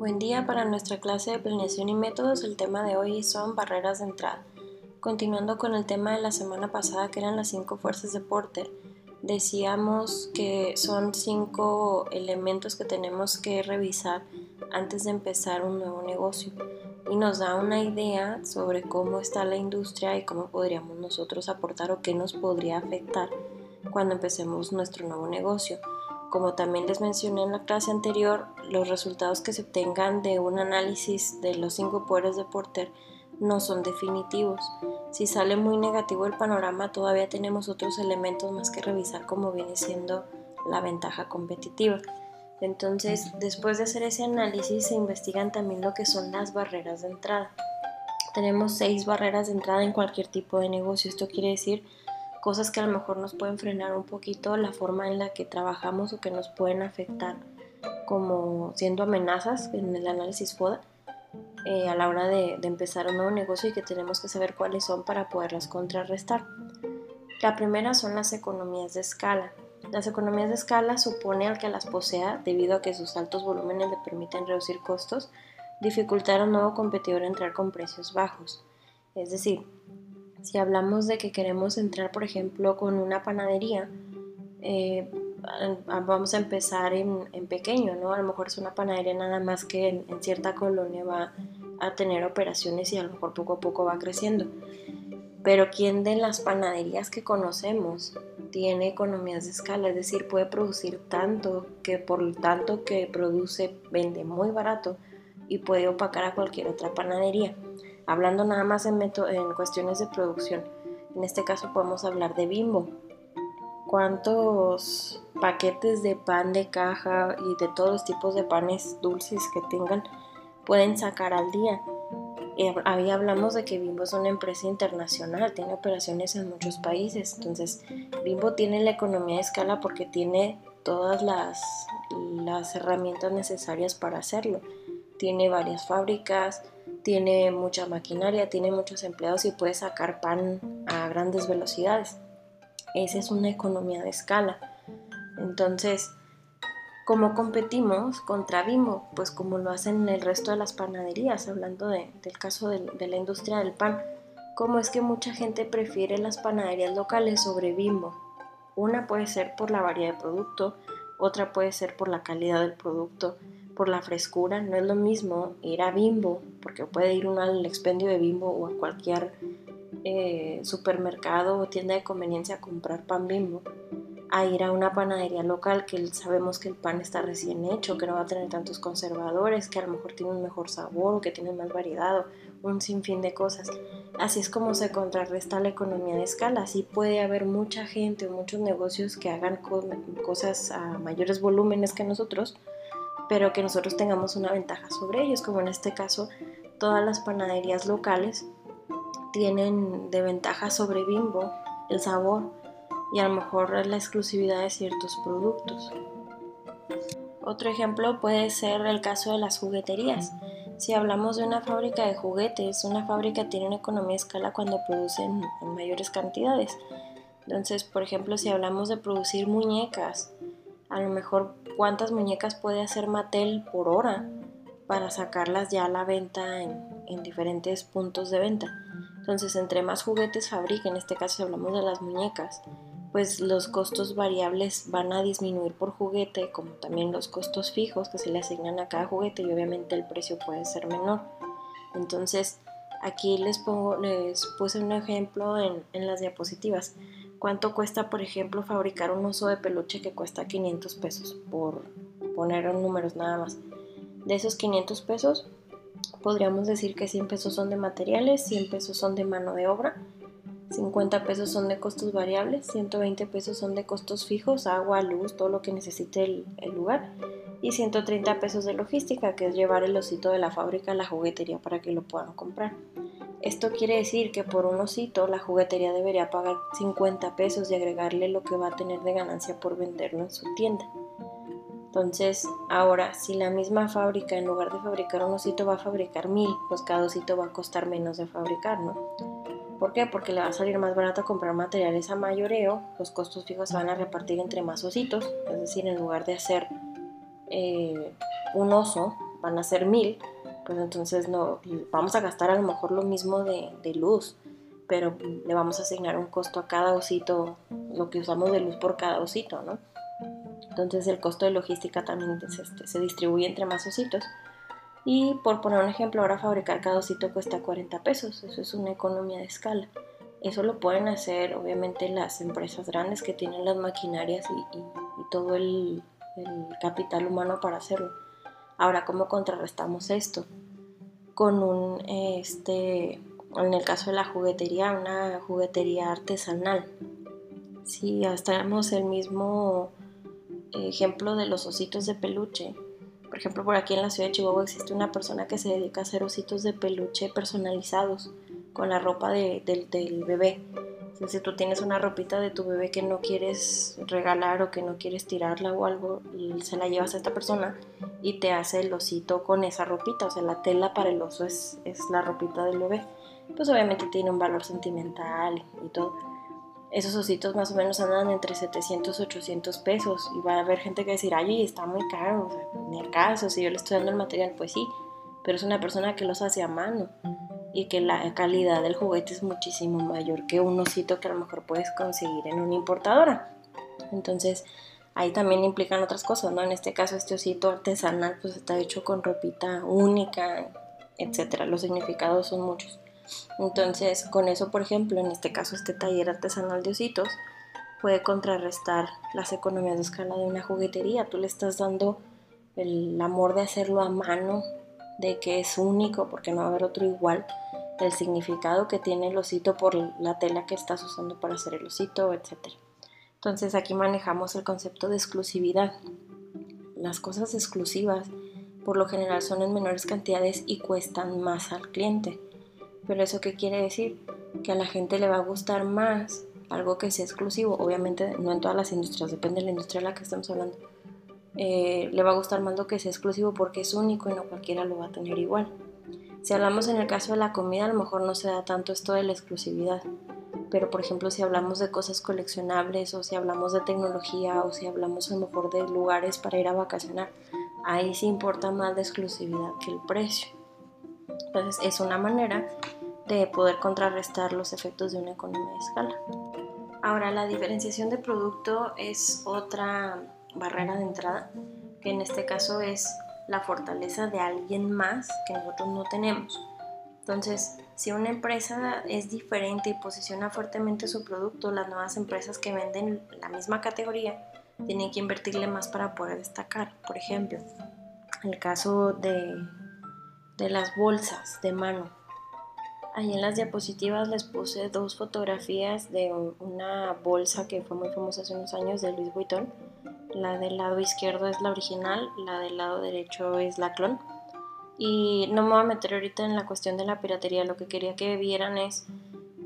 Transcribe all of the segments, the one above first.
Buen día para nuestra clase de planeación y métodos. El tema de hoy son barreras de entrada. Continuando con el tema de la semana pasada que eran las cinco fuerzas de Porter, decíamos que son cinco elementos que tenemos que revisar antes de empezar un nuevo negocio y nos da una idea sobre cómo está la industria y cómo podríamos nosotros aportar o qué nos podría afectar cuando empecemos nuestro nuevo negocio. Como también les mencioné en la clase anterior, los resultados que se obtengan de un análisis de los cinco poderes de Porter no son definitivos. Si sale muy negativo el panorama, todavía tenemos otros elementos más que revisar como viene siendo la ventaja competitiva. Entonces, después de hacer ese análisis, se investigan también lo que son las barreras de entrada. Tenemos seis barreras de entrada en cualquier tipo de negocio. Esto quiere decir cosas que a lo mejor nos pueden frenar un poquito la forma en la que trabajamos o que nos pueden afectar como siendo amenazas en el análisis FODA eh, a la hora de, de, empezar un nuevo negocio y que tenemos que saber cuáles son para poderlas contrarrestar. La primera son las economías de escala. Las economías de escala supone al que las posea, debido a que sus altos volúmenes le permiten reducir costos, dificultar a un nuevo competidor entrar con precios bajos. Es decir, si hablamos de que queremos entrar, por ejemplo, con una panadería, eh, vamos a empezar en, pequeño, ¿no? A lo mejor es una panadería nada más que en, en, cierta colonia va a tener operaciones y a lo mejor poco a poco va creciendo. Pero ¿quién de las panaderías que conocemos tiene economías de escala? Es decir, puede producir tanto que por tanto que produce vende muy barato y puede opacar a cualquier otra panadería. Hablando nada más en, en cuestiones de producción, en este caso podemos hablar de Bimbo. ¿Cuántos paquetes de pan de caja y de todos los tipos de panes dulces que tengan pueden sacar al día? ahí hablamos de que Bimbo es una empresa internacional, tiene operaciones en muchos países. Entonces, Bimbo tiene la economía de escala porque tiene todas las herramientas necesarias para hacerlo. Tiene varias fábricas, tiene mucha maquinaria, tiene muchos empleados y puede sacar pan a grandes velocidades. Esa es una economía de escala. Entonces, ¿cómo competimos contra Bimbo? Pues como lo hacen el resto de las panaderías, hablando del caso de, de la industria del pan. ¿Cómo es que mucha gente prefiere las panaderías locales sobre Bimbo? Una puede ser por la variedad de producto, otra puede ser por la calidad del producto, por la frescura. No es lo mismo ir a Bimbo, porque puede ir uno al expendio de Bimbo o a cualquier eh, supermercado o tienda de conveniencia a comprar pan Bimbo, a ir a una panadería local que sabemos que el pan está recién hecho, que no va a tener tantos conservadores, que a lo mejor tiene un mejor sabor, que tiene más variedad, un sinfín de cosas. Así es como se contrarresta la economía de escala. Así puede haber mucha gente o muchos negocios que hagan cosas a mayores volúmenes que nosotros, pero que nosotros tengamos una ventaja sobre ellos, como en este caso todas las panaderías locales tienen de ventaja sobre Bimbo el sabor y a lo mejor la exclusividad de ciertos productos. Otro ejemplo puede ser el caso de las jugueterías. Si hablamos de una fábrica de juguetes, una fábrica tiene una economía de escala cuando producen en mayores cantidades. Entonces, por ejemplo, si hablamos de producir muñecas, a lo mejor cuántas muñecas puede hacer Mattel por hora para sacarlas ya a la venta en, diferentes puntos de venta. Entonces, entre más juguetes fabrique, en este caso si hablamos de las muñecas, pues los costos variables van a disminuir por juguete, como también los costos fijos que se le asignan a cada juguete y obviamente el precio puede ser menor. Entonces, aquí les pongo, les puse un ejemplo en, en las diapositivas. ¿Cuánto cuesta, por ejemplo, fabricar un oso de peluche que cuesta 500 pesos? Por poner números nada más. De esos 500 pesos, podríamos decir que 100 pesos son de materiales, 100 pesos son de mano de obra, 50 pesos son de costos variables, 120 pesos son de costos fijos, agua, luz, todo lo que necesite el, el lugar, y 130 pesos de logística, que es llevar el osito de la fábrica a la juguetería para que lo puedan comprar. Esto quiere decir que por un osito la juguetería debería pagar 50 pesos y agregarle lo que va a tener de ganancia por venderlo en su tienda. Entonces, ahora, si la misma fábrica en lugar de fabricar un osito va a fabricar mil, pues cada osito va a costar menos de fabricar, ¿no? ¿Por qué? Porque le va a salir más barato comprar materiales a mayoreo, los costos fijos se van a repartir entre más ositos, es decir, en lugar de hacer eh, un oso, van a ser mil, pues entonces no, vamos a gastar a lo mejor lo mismo de, luz, pero le vamos a asignar un costo a cada osito, lo que usamos de luz por cada osito, ¿no? Entonces el costo de logística también este, se distribuye entre más ositos. Y por poner un ejemplo, ahora fabricar cada osito cuesta 40 pesos, eso es una economía de escala. Eso lo pueden hacer obviamente las empresas grandes que tienen las maquinarias y, todo el, capital humano para hacerlo. Ahora, ¿cómo contrarrestamos esto? Con un, este, en el caso de la juguetería, una juguetería artesanal. Si tenemos el mismo ejemplo de los ositos de peluche. Por ejemplo, por aquí en la ciudad de Chihuahua existe una persona que se dedica a hacer ositos de peluche personalizados con la ropa del bebé. si tú tienes una ropita de tu bebé que no quieres regalar o que no quieres tirarla o algo, se la llevas a esta persona y te hace el osito con esa ropita. O sea, la tela para el oso es, es la ropita del bebé. Pues obviamente tiene un valor sentimental y todo. Esos ositos más o menos andan entre 700 y 800 pesos. Y va a haber gente que va a decir, ay, está muy caro. O sea, ni acaso, si yo le estoy dando el material, pues sí. Pero es una persona que los hace a mano y que la calidad del juguete es muchísimo mayor que un osito que a lo mejor puedes conseguir en una importadora. Entonces, ahí también implican otras cosas, ¿no? En este caso, este osito artesanal pues está hecho con ropita única, etcétera. Los significados son muchos. Entonces, con eso, por ejemplo, en este caso, este taller artesanal de ositos puede contrarrestar las economías de escala de una juguetería. Tú le estás dando el amor de hacerlo a mano, de que es único porque no va a haber otro igual, el significado que tiene el osito por la tela que estás usando para hacer el osito, etc. Entonces aquí manejamos el concepto de exclusividad. Las cosas exclusivas por lo general son en menores cantidades y cuestan más al cliente. Pero eso qué quiere decir? Que a la gente le va a gustar más algo que sea exclusivo. Obviamente no en todas las industrias, depende de la industria de la que estamos hablando eh, le va a gustar más lo que sea exclusivo porque es único y no cualquiera lo va a tener igual. Si hablamos en el caso de la comida, a lo mejor no se da tanto esto de la exclusividad, pero por ejemplo si hablamos de cosas coleccionables o si hablamos de tecnología o si hablamos a lo mejor de lugares para ir a vacacionar, ahí sí importa más la exclusividad que el precio. Entonces es una manera de poder contrarrestar los efectos de una economía de escala. Ahora la diferenciación de producto es otra barrera de entrada, que en este caso es la fortaleza de alguien más que nosotros no tenemos. Entonces, si una empresa es diferente y posiciona fuertemente su producto, las nuevas empresas que venden la misma categoría tienen que invertirle más para poder destacar. Por ejemplo, el caso de, de las bolsas de mano. Ahí en las diapositivas les puse dos fotografías de una bolsa que fue muy famosa hace unos años de Louis Vuitton la del lado izquierdo es la original, la del lado derecho es la clon. Y no me voy a meter ahorita en la cuestión de la piratería, lo que quería que vieran es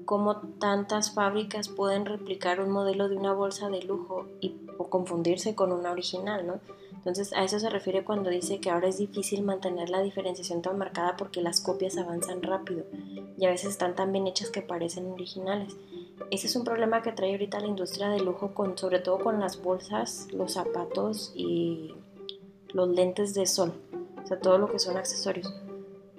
cómo tantas fábricas pueden replicar un modelo de una bolsa de lujo y o confundirse con una original, ¿no? Entonces a eso se refiere cuando dice que ahora es difícil mantener la diferenciación tan marcada porque las copias avanzan rápido y a veces están tan bien hechas que parecen originales. Ese es un problema que trae ahorita la industria de lujo, sobre todo con las bolsas, los zapatos y los lentes de sol, o sea, todo lo que son accesorios.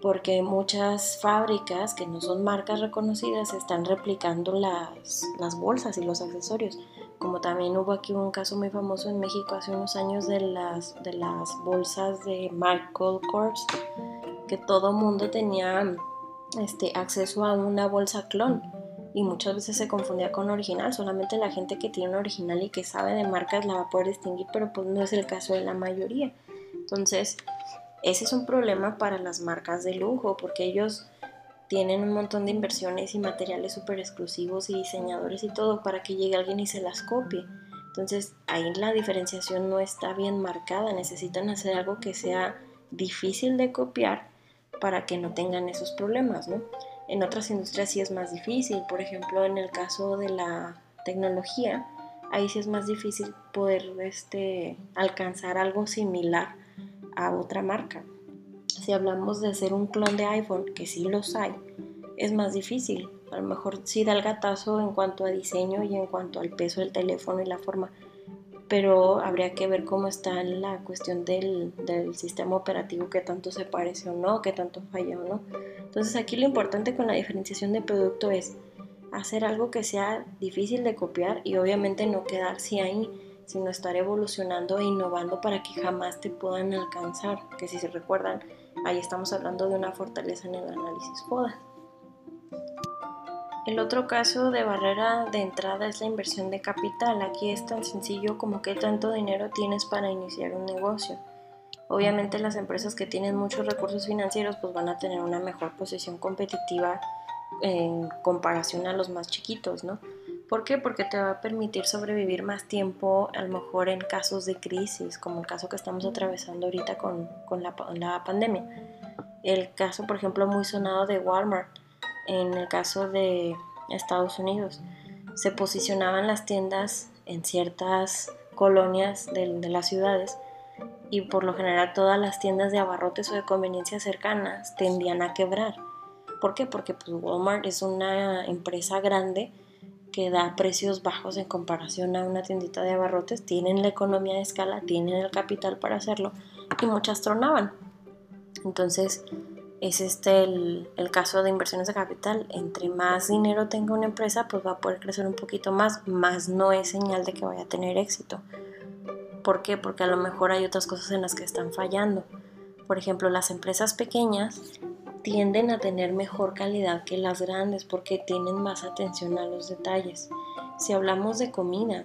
Porque muchas fábricas que no son marcas reconocidas están replicando las bolsas y los accesorios. Como también hubo aquí un caso muy famoso en México hace unos años de las, de las bolsas de Michael Kors, que todo mundo tenía este, acceso a una bolsa clon y muchas veces se confundía con original. Solamente la gente que tiene un original y que sabe de marcas la va a poder distinguir, pero pues no es el caso de la mayoría. Entonces, ese es un problema para las marcas de lujo porque ellos tienen un montón de inversiones y materiales súper exclusivos y diseñadores y todo para que llegue alguien y se las copie. Entonces ahí la diferenciación no está bien marcada, necesitan hacer algo que sea difícil de copiar para que no tengan esos problemas, ¿no? En otras industrias sí es más difícil, por ejemplo en el caso de la tecnología, ahí sí es más difícil poder este, alcanzar algo similar a otra marca. Si hablamos de hacer un clon de iPhone, que sí los hay, es más difícil. A lo mejor sí da el gatazo en cuanto a diseño y en cuanto al peso del teléfono y la forma, pero habría que ver cómo está la cuestión del, del, sistema operativo, que tanto se parece o no, que tanto falla o no. Entonces aquí lo importante con la diferenciación de producto es hacer algo que sea difícil de copiar y obviamente no quedarse ahí, sino estar evolucionando e innovando para que jamás te puedan alcanzar, que si se recuerdan, ahí estamos hablando de una fortaleza en el análisis FODA. El otro caso de barrera de entrada es la inversión de capital. Aquí es tan sencillo como qué tanto dinero tienes para iniciar un negocio. Obviamente las empresas que tienen muchos recursos financieros pues van a tener una mejor posición competitiva en comparación a los más chiquitos, ¿no? ¿Por qué? Porque te va a permitir sobrevivir más tiempo, a lo mejor en casos de crisis, como el caso que estamos atravesando ahorita con, la, la pandemia. El caso, por ejemplo, muy sonado de Walmart en el caso de Estados Unidos. Se posicionaban las tiendas en ciertas colonias de, las ciudades y por lo general todas las tiendas de abarrotes o de conveniencia cercanas tendían a quebrar. ¿Por qué? Porque pues, Walmart es una empresa grande que da precios bajos en comparación a una tiendita de abarrotes, tienen la economía de escala, tienen el capital para hacerlo y muchas tronaban. Entonces, es este el, caso de inversiones de capital. Entre más dinero tenga una empresa, pues va a poder crecer un poquito más, más no es señal de que vaya a tener éxito. ¿Por qué? Porque a lo mejor hay otras cosas en las que están fallando. Por ejemplo, las empresas pequeñas tienden a tener mejor calidad que las grandes porque tienen más atención a los detalles. Si hablamos de comida,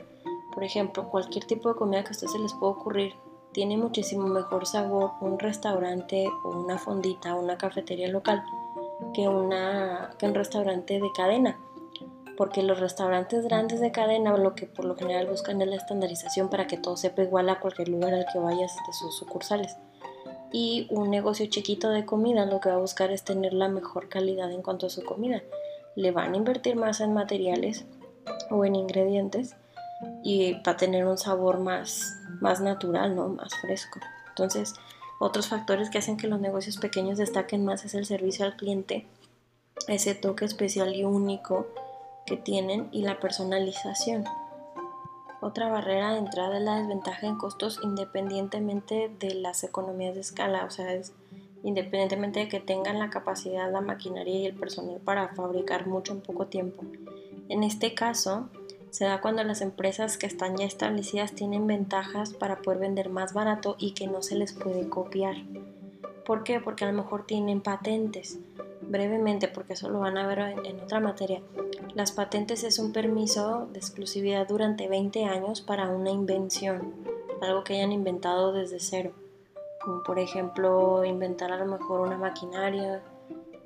por ejemplo, cualquier tipo de comida que a ustedes se les pueda ocurrir, tiene muchísimo mejor sabor un restaurante o una fondita o una cafetería local que, una, que un restaurante de cadena. Porque los restaurantes grandes de cadena lo que por lo general buscan es la estandarización para que todo sepa igual a cualquier lugar al que vayas de sus sucursales. Y un negocio chiquito de comida lo que va a buscar es tener la mejor calidad en cuanto a su comida. Le van a invertir más en materiales o en ingredientes y va a tener un sabor más, más natural, ¿no? Más fresco. Entonces, otros factores que hacen que los negocios pequeños destaquen más es el servicio al cliente, ese toque especial y único que tienen y la personalización. Otra barrera de entrada es la desventaja en costos independientemente de las economías de escala, o sea, es independientemente de que tengan la capacidad, la maquinaria y el personal para fabricar mucho en poco tiempo. En este caso, se da cuando las empresas que están ya establecidas tienen ventajas para poder vender más barato y que no se les puede copiar. ¿Por qué? Porque a lo mejor tienen patentes. Brevemente, porque eso lo van a ver en, otra materia. Las patentes es un permiso de exclusividad durante 20 años para una invención, algo que hayan inventado desde cero. Como por ejemplo inventar a lo mejor una maquinaria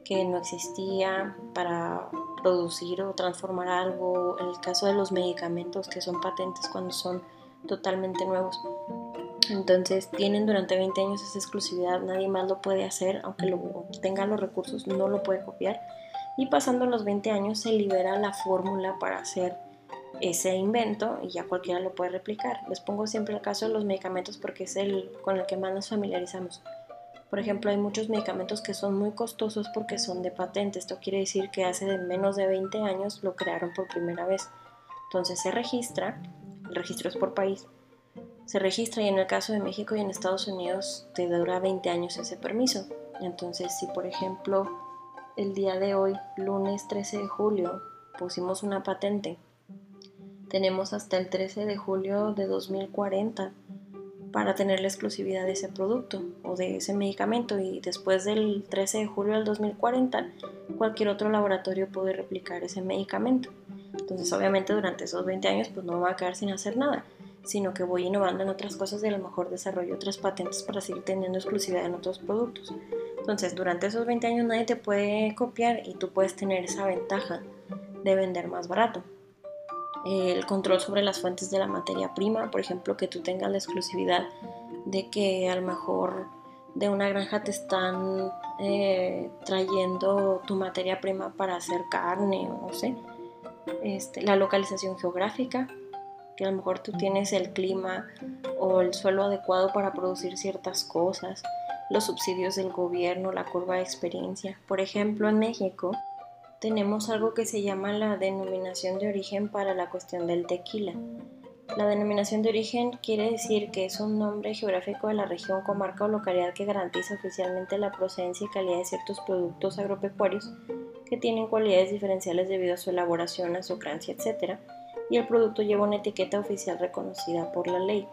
que no existía para producir o transformar algo, en el caso de los medicamentos que son patentes cuando son totalmente nuevos. Entonces tienen durante 20 años esa exclusividad, nadie más lo puede hacer, aunque lo, tenga los recursos, no lo puede copiar. Y pasando los 20 años se libera la fórmula para hacer ese invento y ya cualquiera lo puede replicar. Les pongo siempre el caso de los medicamentos porque es el con el que más nos familiarizamos. Por ejemplo, hay muchos medicamentos que son muy costosos porque son de patente. Esto quiere decir que hace de menos de 20 años lo crearon por primera vez. Entonces se registra, el registro es por país, se registra y en el caso de México y en Estados Unidos te dura 20 años ese permiso. Entonces, si por ejemplo el día de hoy, lunes 13 de julio, pusimos una patente, tenemos hasta el 13 de julio de 2040 para tener la exclusividad de ese producto o de ese medicamento y después del 13 de julio del 2040 cualquier otro laboratorio puede replicar ese medicamento. Entonces obviamente durante esos 20 años pues no voy a quedar sin hacer nada, sino que voy innovando en otras cosas y a lo mejor desarrollo otras patentes para seguir teniendo exclusividad en otros productos. Entonces durante esos 20 años nadie te puede copiar y tú puedes tener esa ventaja de vender más barato el control sobre las fuentes de la materia prima, por ejemplo, que tú tengas la exclusividad de que a lo mejor de una granja te están eh, trayendo tu materia prima para hacer carne no sé. Este, la localización geográfica, que a lo mejor tú tienes el clima o el suelo adecuado para producir ciertas cosas, los subsidios del gobierno, la curva de experiencia. Por ejemplo, en México tenemos algo que se llama la denominación de origen para la cuestión del tequila. La denominación de origen quiere decir que es un nombre geográfico de la región, comarca o localidad que garantiza oficialmente la procedencia y calidad de ciertos productos agropecuarios que tienen cualidades diferenciales debido a su elaboración, a su crancia, etc. Y el producto lleva una etiqueta oficial reconocida por la ley.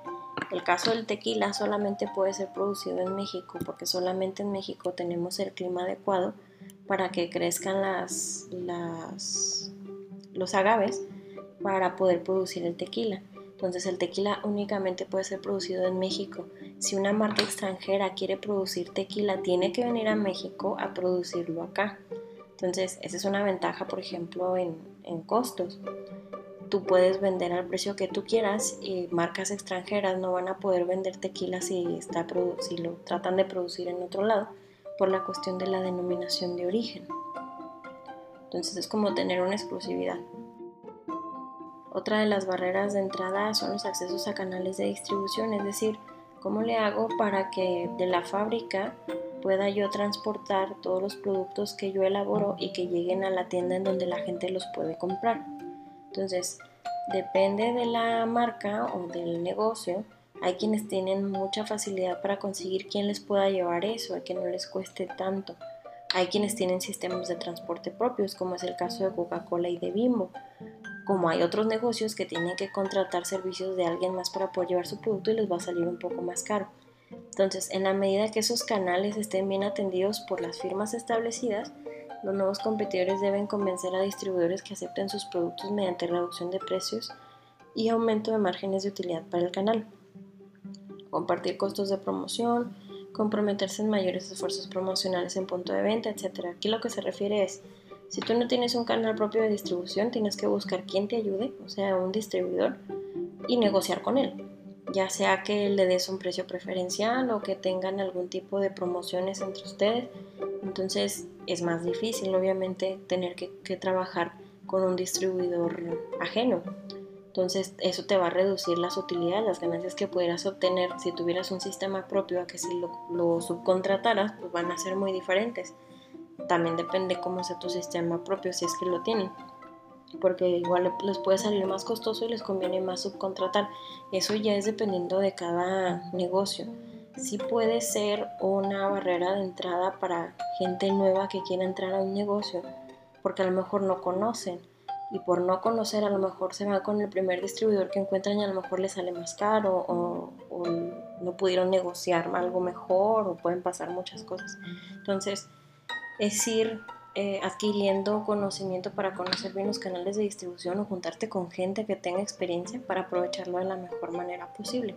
El caso del tequila solamente puede ser producido en México porque solamente en México tenemos el clima adecuado para que crezcan los agaves para poder producir el tequila. Entonces el tequila únicamente puede ser producido en México. Si una marca extranjera quiere producir tequila, tiene que venir a México a producirlo acá. Entonces esa es una ventaja, por ejemplo, en costos. Tú puedes vender al precio que tú quieras y marcas extranjeras no van a poder vender tequila si, está, si lo tratan de producir en otro lado por la cuestión de la denominación de origen. Entonces es como tener una exclusividad. Otra de las barreras de entrada son los accesos a canales de distribución, es decir, cómo le hago para que de la fábrica pueda yo transportar todos los productos que yo elaboro y que lleguen a la tienda en donde la gente los puede comprar. Entonces, depende de la marca o del negocio, hay quienes tienen mucha facilidad para conseguir quien les pueda llevar eso, y que no les cueste tanto. Hay quienes tienen sistemas de transporte propios, como es el caso de Coca-Cola y de Bimbo como hay otros negocios que tienen que contratar servicios de alguien más para poder llevar su producto y les va a salir un poco más caro. Entonces, en la medida que esos canales estén bien atendidos por las firmas establecidas, los nuevos competidores deben convencer a distribuidores que acepten sus productos mediante reducción de precios y aumento de márgenes de utilidad para el canal. Compartir costos de promoción, comprometerse en mayores esfuerzos promocionales en punto de venta, etc. Aquí lo que se refiere es si tú no tienes un canal propio de distribución, tienes que buscar quien te ayude, o sea, un distribuidor, y negociar con él. Ya sea que le des un precio preferencial o que tengan algún tipo de promociones entre ustedes. Entonces es más difícil, obviamente, tener que, trabajar con un distribuidor ajeno. Entonces eso te va a reducir las utilidades, las ganancias que pudieras obtener si tuvieras un sistema propio a que si lo, lo subcontrataras, pues van a ser muy diferentes también depende cómo sea tu sistema propio, si es que lo tienen. Porque igual les puede salir más costoso y les conviene más subcontratar. Eso ya es dependiendo de cada negocio. Sí puede ser una barrera de entrada para gente nueva que quiera entrar a un negocio, porque a lo mejor no conocen. Y por no conocer, a lo mejor se va con el primer distribuidor que encuentran y a lo mejor les sale más caro o, o no pudieron negociar algo mejor o pueden pasar muchas cosas. Entonces, es ir eh, adquiriendo conocimiento para conocer bien los canales de distribución o juntarte con gente que tenga experiencia para aprovecharlo de la mejor manera posible.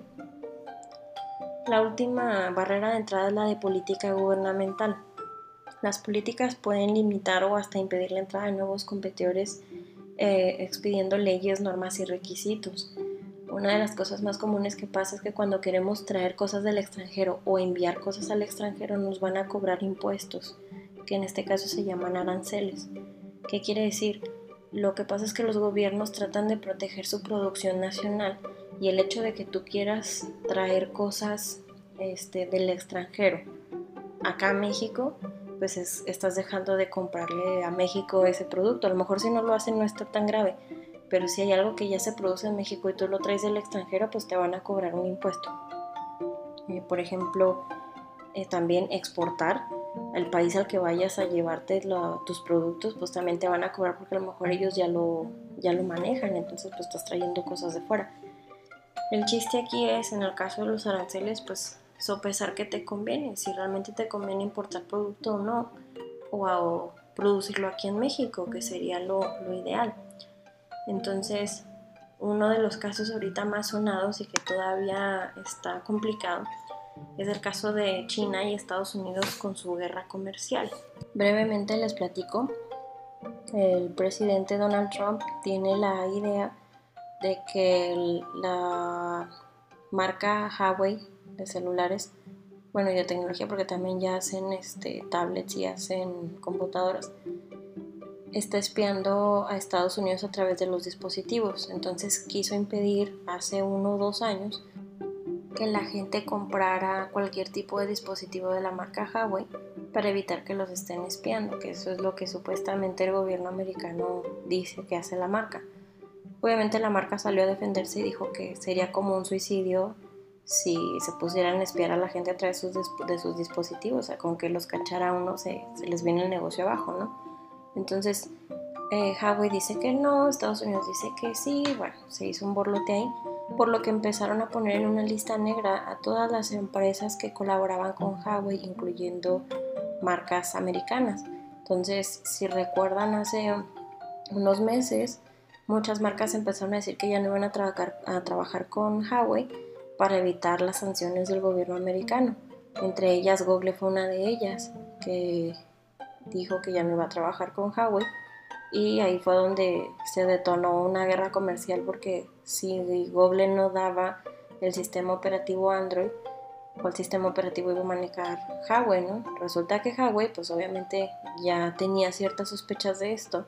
La última barrera de entrada es la de política gubernamental. Las políticas pueden limitar o hasta impedir la entrada de nuevos competidores eh, expidiendo leyes, normas y requisitos. Una de las cosas más comunes que pasa es que cuando queremos traer cosas del extranjero o enviar cosas al extranjero nos van a cobrar impuestos que en este caso se llaman aranceles. ¿Qué quiere decir? Lo que pasa es que los gobiernos tratan de proteger su producción nacional y el hecho de que tú quieras traer cosas este, del extranjero acá a México, pues estás dejando de comprarle a México ese producto. A lo mejor si no lo hacen no está tan grave, pero si hay algo que ya se produce en México y tú lo traes del extranjero, pues te van a cobrar un impuesto. Eh, por ejemplo, eh, también exportar al país al que vayas a llevarte tus productos, pues también te van a cobrar porque a lo mejor ellos ya lo, ya lo manejan, entonces pues estás trayendo cosas de fuera. El chiste aquí es, en el caso de los aranceles, pues sopesar que te conviene, si realmente te conviene importar producto o no, o, producirlo aquí en México, que sería lo, lo ideal. Entonces, uno de los casos ahorita más sonados y que todavía está complicado es el caso de China y Estados Unidos con su guerra comercial. Brevemente les platico. El presidente Donald Trump tiene la idea de que la marca Huawei de celulares, bueno, y de tecnología, porque también ya hacen este, tablets y hacen computadoras, está espiando a Estados Unidos a través de los dispositivos. Entonces quiso impedir hace uno o dos años que la gente comprara cualquier tipo de dispositivo de la marca Huawei para evitar que los estén espiando, que eso es lo que supuestamente el gobierno americano dice que hace la marca. Obviamente la marca salió a defenderse y dijo que sería como un suicidio si se pusieran a espiar a la gente a través de sus, dispositivos, o sea, con que los cachara uno se, se les viene el negocio abajo, ¿no? Entonces, eh, Huawei dice que no, Estados Unidos dice que sí, bueno, se hizo un borlote ahí, por lo que empezaron a poner en una lista negra a todas las empresas que colaboraban con Huawei, incluyendo marcas americanas. Entonces, si recuerdan, hace unos meses muchas marcas empezaron a decir que ya no iban a, trabajar, a trabajar con Huawei para evitar las sanciones del gobierno americano. Entre ellas, Google fue una de ellas, que dijo que ya no iba a trabajar con Huawei y ahí fue donde se detonó una guerra comercial porque si Google no daba el sistema operativo Android, ¿cuál sistema operativo iba a manejar Huawei, no? Resulta que Huawei, pues obviamente ya tenía ciertas sospechas de esto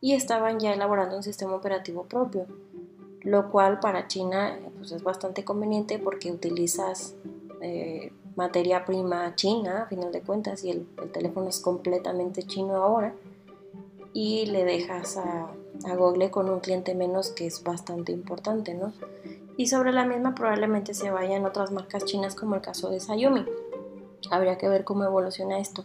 y estaban ya elaborando un sistema operativo propio, lo cual para China pues es bastante conveniente porque utilizas eh, materia prima china, a final de cuentas, y el, teléfono es completamente chino ahora, y le dejas a, a, Google con un cliente menos que es bastante importante, ¿no? Y sobre la misma probablemente se vayan otras marcas chinas como el caso de Xiaomi. Habría que ver cómo evoluciona esto.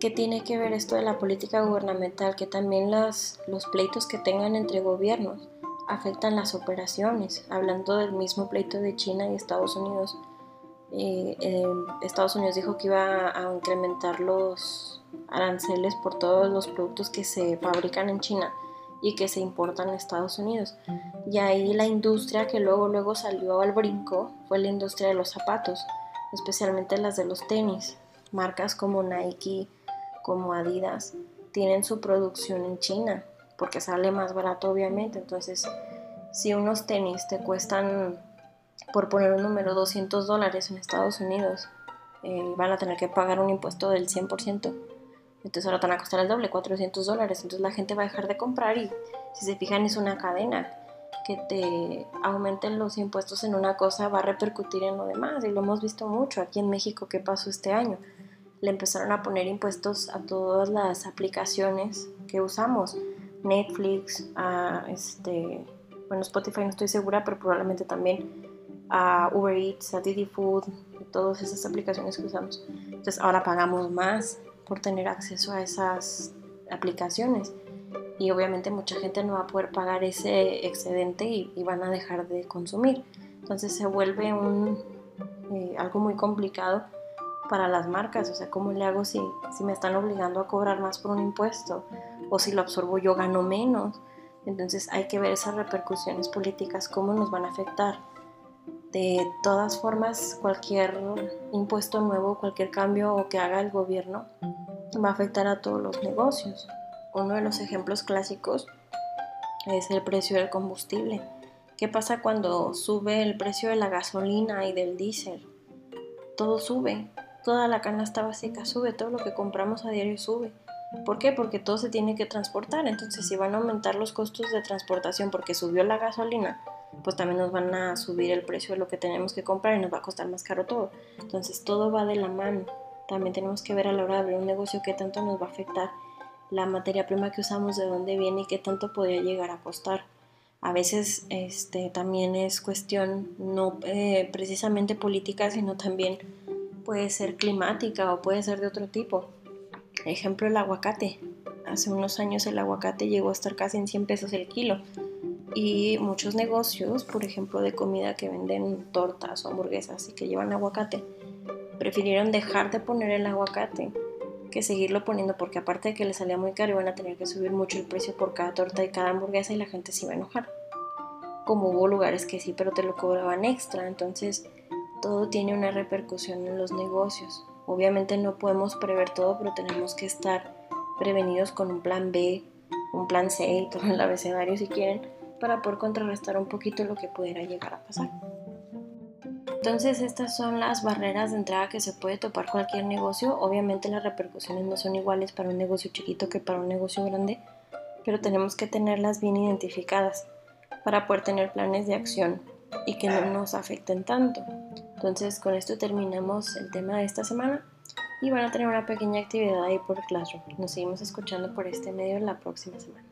¿Qué tiene que ver esto de la política gubernamental? Que también las, los pleitos que tengan entre gobiernos afectan las operaciones. Hablando del mismo pleito de China y Estados Unidos, eh, Estados Unidos dijo que iba a incrementar los aranceles por todos los productos que se fabrican en China y que se importan a Estados Unidos. Y ahí la industria que luego luego salió al brinco fue la industria de los zapatos, especialmente las de los tenis. Marcas como Nike, como Adidas, tienen su producción en China porque sale más barato obviamente. Entonces, si unos tenis te cuestan por poner un número, 200 dólares en Estados Unidos, eh, van a tener que pagar un impuesto del 100%. Entonces ahora te van a costar el doble, 400 dólares. Entonces la gente va a dejar de comprar y si se fijan es una cadena que te aumenten los impuestos en una cosa va a repercutir en lo demás y lo hemos visto mucho aquí en México que pasó este año. Le empezaron a poner impuestos a todas las aplicaciones que usamos. Netflix, a este, bueno, Spotify no estoy segura, pero probablemente también a Uber Eats, a Didi Food, todas esas aplicaciones que usamos. Entonces ahora pagamos más por tener acceso a esas aplicaciones y obviamente mucha gente no va a poder pagar ese excedente y, van a dejar de consumir. Entonces se vuelve un, eh, algo muy complicado para las marcas, o sea, ¿cómo le hago si, me están obligando a cobrar más por un impuesto? O si lo absorbo yo gano menos. Entonces hay que ver esas repercusiones políticas, cómo nos van a afectar de todas formas, cualquier impuesto nuevo, cualquier cambio que haga el gobierno va a afectar a todos los negocios. Uno de los ejemplos clásicos es el precio del combustible. ¿Qué pasa cuando sube el precio de la gasolina y del diésel? Todo sube, toda la canasta básica sube, todo lo que compramos a diario sube. ¿Por qué? Porque todo se tiene que transportar. Entonces, si van a aumentar los costos de transportación porque subió la gasolina, pues también nos van a subir el precio de lo que tenemos que comprar y nos va a costar más caro todo. Entonces todo va de la mano. También tenemos que ver a la hora de abrir un negocio qué tanto nos va a afectar la materia prima que usamos, de dónde viene y qué tanto podría llegar a costar. A veces este, también es cuestión no eh, precisamente política, sino también puede ser climática o puede ser de otro tipo. Ejemplo, el aguacate. Hace unos años el aguacate llegó a estar casi en 100 pesos el kilo y muchos negocios, por ejemplo, de comida que venden tortas o hamburguesas y que llevan aguacate, prefirieron dejar de poner el aguacate que seguirlo poniendo porque aparte de que les salía muy caro iban a tener que subir mucho el precio por cada torta y cada hamburguesa y la gente se iba a enojar. Como hubo lugares que sí, pero te lo cobraban extra, entonces todo tiene una repercusión en los negocios. Obviamente no podemos prever todo, pero tenemos que estar prevenidos con un plan B, un plan C y todo el abecedario si quieren para poder contrarrestar un poquito lo que pudiera llegar a pasar. Entonces estas son las barreras de entrada que se puede topar cualquier negocio. Obviamente las repercusiones no son iguales para un negocio chiquito que para un negocio grande, pero tenemos que tenerlas bien identificadas para poder tener planes de acción y que no nos afecten tanto. Entonces con esto terminamos el tema de esta semana y van a tener una pequeña actividad ahí por Classroom. Nos seguimos escuchando por este medio la próxima semana.